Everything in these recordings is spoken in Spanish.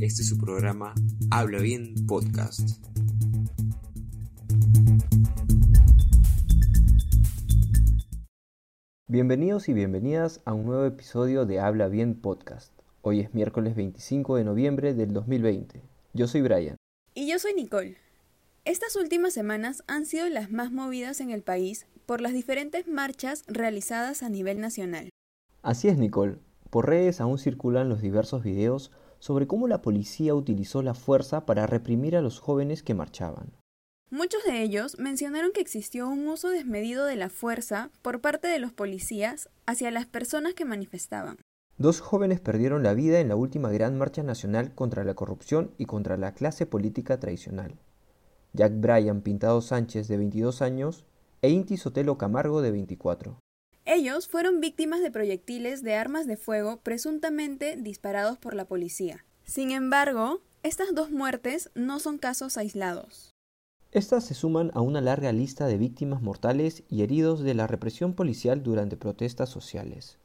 Este es su programa Habla Bien Podcast. Bienvenidos y bienvenidas a un nuevo episodio de Habla Bien Podcast. Hoy es miércoles 25 de noviembre del 2020. Yo soy Brian. Y yo soy Nicole. Estas últimas semanas han sido las más movidas en el país por las diferentes marchas realizadas a nivel nacional. Así es, Nicole. Por redes aún circulan los diversos videos sobre cómo la policía utilizó la fuerza para reprimir a los jóvenes que marchaban. Muchos de ellos mencionaron que existió un uso desmedido de la fuerza por parte de los policías hacia las personas que manifestaban. Dos jóvenes perdieron la vida en la última gran marcha nacional contra la corrupción y contra la clase política tradicional. Jack Bryan Pintado Sánchez, de 22 años, e Inti Sotelo Camargo, de 24. Ellos fueron víctimas de proyectiles de armas de fuego presuntamente disparados por la policía. Sin embargo, estas dos muertes no son casos aislados. Estas se suman a una larga lista de víctimas mortales y heridos de la represión policial durante protestas sociales.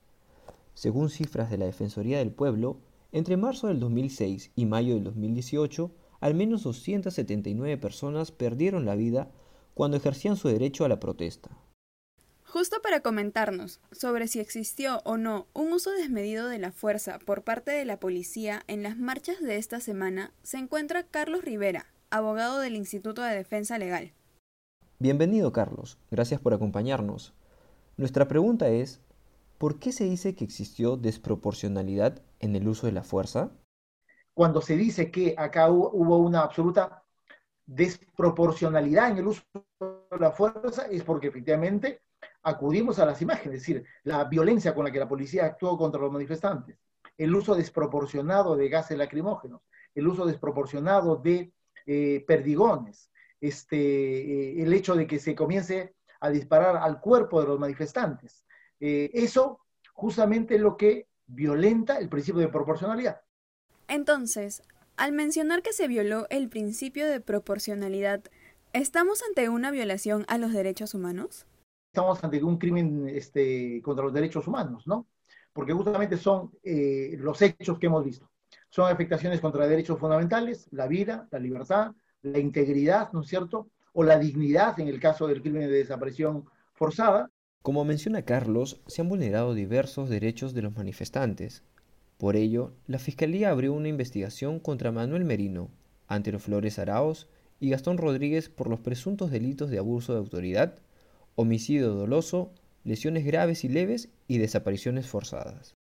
Según cifras de la Defensoría del Pueblo, entre marzo del 2006 y mayo del 2018, al menos 279 personas perdieron la vida cuando ejercían su derecho a la protesta. Justo para comentarnos sobre si existió o no un uso desmedido de la fuerza por parte de la policía en las marchas de esta semana, se encuentra Carlos Rivera, abogado del Instituto de Defensa Legal. Bienvenido Carlos, gracias por acompañarnos. Nuestra pregunta es, ¿por qué se dice que existió desproporcionalidad en el uso de la fuerza? Cuando se dice que acá hubo una absoluta desproporcionalidad en el uso de la fuerza es porque efectivamente acudimos a las imágenes, es decir, la violencia con la que la policía actuó contra los manifestantes, el uso desproporcionado de gases lacrimógenos, el uso desproporcionado de eh, perdigones, este, eh, el hecho de que se comience a disparar al cuerpo de los manifestantes. Eh, eso justamente es lo que violenta el principio de proporcionalidad. Entonces, al mencionar que se violó el principio de proporcionalidad, ¿estamos ante una violación a los derechos humanos? Estamos ante un crimen este, contra los derechos humanos, ¿no? Porque justamente son eh, los hechos que hemos visto. Son afectaciones contra derechos fundamentales, la vida, la libertad, la integridad, ¿no es cierto? O la dignidad en el caso del crimen de desaparición forzada. Como menciona Carlos, se han vulnerado diversos derechos de los manifestantes. Por ello, la Fiscalía abrió una investigación contra Manuel Merino, Antero Flores Araos y Gastón Rodríguez por los presuntos delitos de abuso de autoridad, homicidio doloso, lesiones graves y leves y desapariciones forzadas.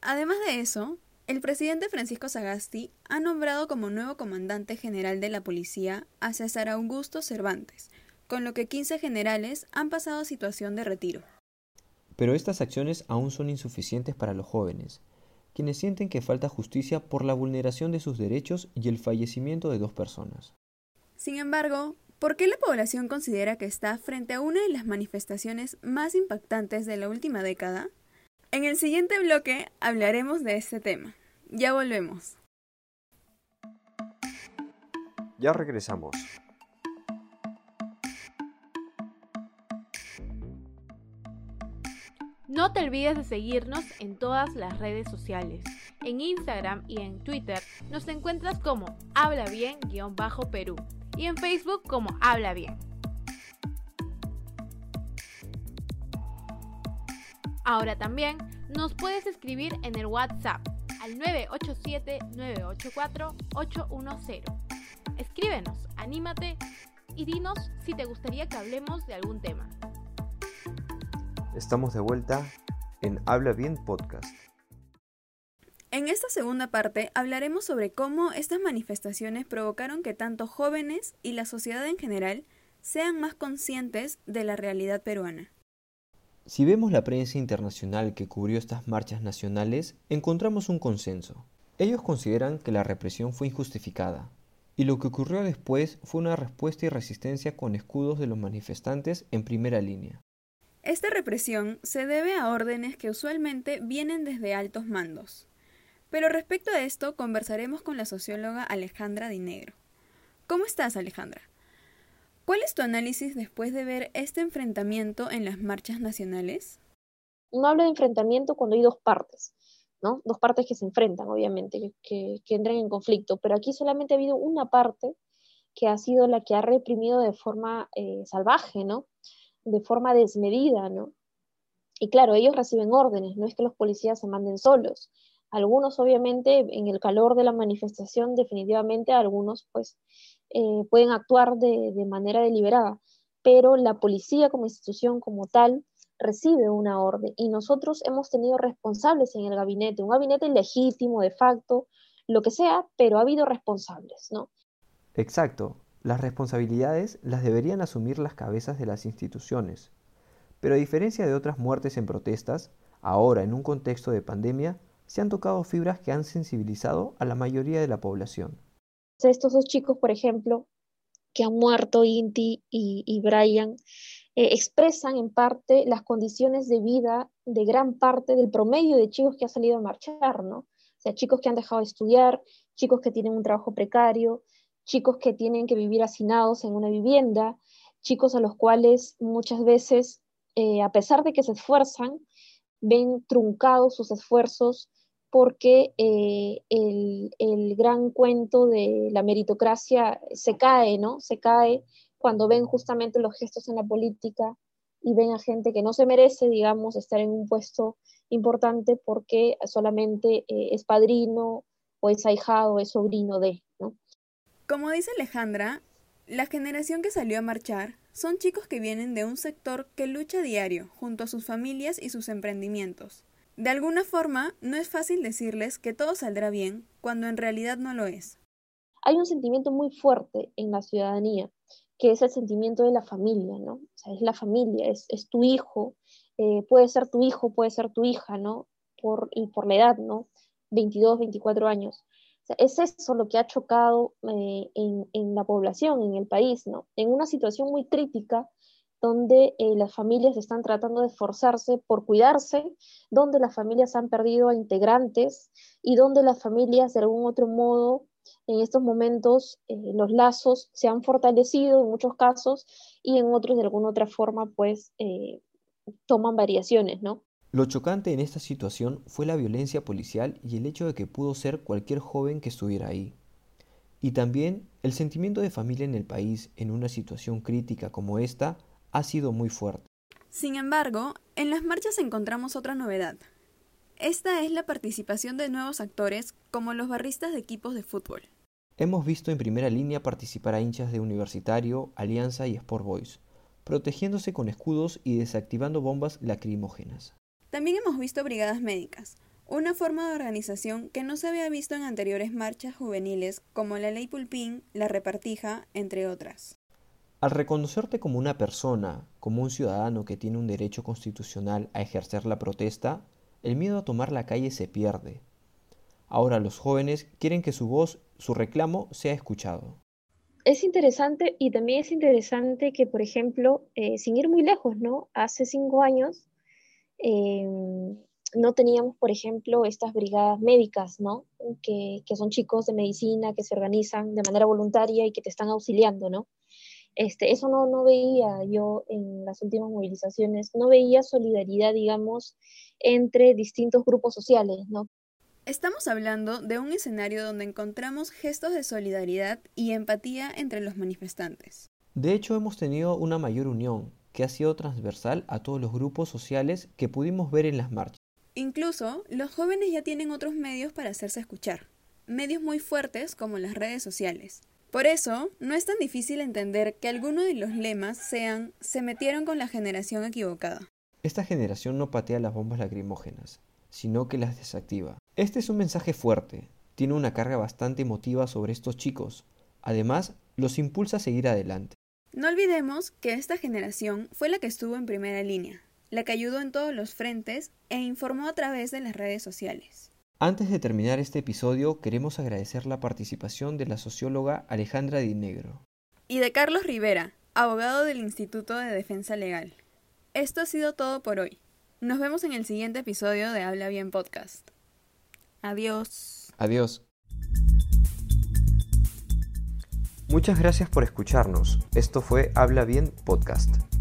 Además de eso, el presidente Francisco Sagasti ha nombrado como nuevo comandante general de la policía a César Augusto Cervantes, con lo que 15 generales han pasado a situación de retiro. Pero estas acciones aún son insuficientes para los jóvenes, quienes sienten que falta justicia por la vulneración de sus derechos y el fallecimiento de dos personas. Sin embargo, ¿Por qué la población considera que está frente a una de las manifestaciones más impactantes de la última década? En el siguiente bloque hablaremos de este tema. Ya volvemos. Ya regresamos. No te olvides de seguirnos en todas las redes sociales. En Instagram y en Twitter nos encuentras como habla bien-perú y en Facebook como Habla Bien. Ahora también nos puedes escribir en el WhatsApp al 987-984-810. Escríbenos, anímate y dinos si te gustaría que hablemos de algún tema. Estamos de vuelta en Habla Bien Podcast. En esta segunda parte hablaremos sobre cómo estas manifestaciones provocaron que tanto jóvenes y la sociedad en general sean más conscientes de la realidad peruana. Si vemos la prensa internacional que cubrió estas marchas nacionales, encontramos un consenso. Ellos consideran que la represión fue injustificada, y lo que ocurrió después fue una respuesta y resistencia con escudos de los manifestantes en primera línea. Esta represión se debe a órdenes que usualmente vienen desde altos mandos, pero respecto a esto conversaremos con la socióloga Alejandra Dinegro. ¿Cómo estás, Alejandra? ¿Cuál es tu análisis después de ver este enfrentamiento en las marchas nacionales? No hablo de enfrentamiento cuando hay dos partes. ¿no? Dos partes que se enfrentan, obviamente, que, entran en conflicto, pero aquí solamente ha habido una parte que ha sido la que ha reprimido de forma eh, salvaje, ¿no? De forma desmedida, ¿no? Y claro, ellos reciben órdenes, no es que los policías se manden solos. Algunos, obviamente, en el calor de la manifestación, definitivamente algunos, pues, eh, pueden actuar de, de manera deliberada, pero la policía como institución, como tal, recibe una orden y nosotros hemos tenido responsables en el gabinete, un gabinete legítimo, de facto, lo que sea, pero ha habido responsables, ¿no? Exacto, las responsabilidades las deberían asumir las cabezas de las instituciones, pero a diferencia de otras muertes en protestas, ahora en un contexto de pandemia, se han tocado fibras que han sensibilizado a la mayoría de la población. Estos dos chicos, por ejemplo, que han muerto, Inti y, Brian, eh, expresan en parte las condiciones de vida de gran parte del promedio de chicos que han salido a marchar, ¿no? O sea, chicos que han dejado de estudiar, chicos que tienen un trabajo precario, chicos que tienen que vivir hacinados en una vivienda, chicos a los cuales muchas veces eh, a pesar de que se esfuerzan, ven truncados sus esfuerzos porque eh, el, gran cuento de la meritocracia se cae, ¿no? Se cae cuando ven justamente los gestos en la política y ven a gente que no se merece, digamos, estar en un puesto importante porque solamente eh, es padrino o es ahijado o es sobrino de. Como dice Alejandra, la generación que salió a marchar son chicos que vienen de un sector que lucha diario junto a sus familias y sus emprendimientos. De alguna forma, no es fácil decirles que todo saldrá bien cuando en realidad no lo es. Hay un sentimiento muy fuerte en la ciudadanía, que es el sentimiento de la familia, ¿no? O sea, es la familia, es, tu hijo, eh, puede ser tu hijo, puede ser tu hija, ¿no? Por, y por la edad, ¿no? 22, 24 años es eso lo que ha chocado eh, en, la población, en el país, ¿no? En una situación muy crítica donde eh, las familias están tratando de esforzarse por cuidarse, donde las familias han perdido a integrantes y donde las familias de algún otro modo en estos momentos eh, los lazos se han fortalecido en muchos casos y en otros de alguna otra forma pues toman variaciones, ¿no? Lo chocante en esta situación fue la violencia policial y el hecho de que pudo ser cualquier joven que estuviera ahí. Y también el sentimiento de familia en el país en una situación crítica como esta ha sido muy fuerte. Sin embargo, en las marchas encontramos otra novedad. Esta es la participación de nuevos actores como los barristas de equipos de fútbol. Hemos visto en primera línea participar a hinchas de Universitario, Alianza y Sport Boys, protegiéndose con escudos y desactivando bombas lacrimógenas. También hemos visto brigadas médicas, una forma de organización que no se había visto en anteriores marchas juveniles como la Ley Pulpín, la Repartija, entre otras. Al reconocerte como una persona, como un ciudadano que tiene un derecho constitucional a ejercer la protesta, el miedo a tomar la calle se pierde. Ahora los jóvenes quieren que su voz, su reclamo, sea escuchado. Es interesante y también es interesante que, por ejemplo, eh, sin ir muy lejos, ¿no? Hace cinco años Em, no teníamos, por ejemplo, estas brigadas médicas, ¿no? Que, son chicos de medicina que se organizan de manera voluntaria y que te están auxiliando, ¿no? Este, eso no, no veía yo en las últimas movilizaciones, no veía solidaridad, digamos, entre distintos grupos sociales, ¿no? Estamos hablando de un escenario donde encontramos gestos de solidaridad y empatía entre los manifestantes. De hecho, hemos tenido una mayor unión, que ha sido transversal a todos los grupos sociales que pudimos ver en las marchas. Incluso, los jóvenes ya tienen otros medios para hacerse escuchar, medios muy fuertes como las redes sociales. Por eso, no es tan difícil entender que algunos de los lemas sean se metieron con la generación equivocada. Esta generación no patea las bombas lacrimógenas, sino que las desactiva. Este es un mensaje fuerte, tiene una carga bastante emotiva sobre estos chicos. Además, los impulsa a seguir adelante. No olvidemos que esta generación fue la que estuvo en primera línea, la que ayudó en todos los frentes e informó a través de las redes sociales. Antes de terminar este episodio, queremos agradecer la participación de la socióloga Alejandra Dinegro. Y de Carlos Rivera, abogado del Instituto de Defensa Legal. Esto ha sido todo por hoy. Nos vemos en el siguiente episodio de Habla Bien Podcast. Adiós. Adiós. Muchas gracias por escucharnos. Esto fue Habla Bien Podcast.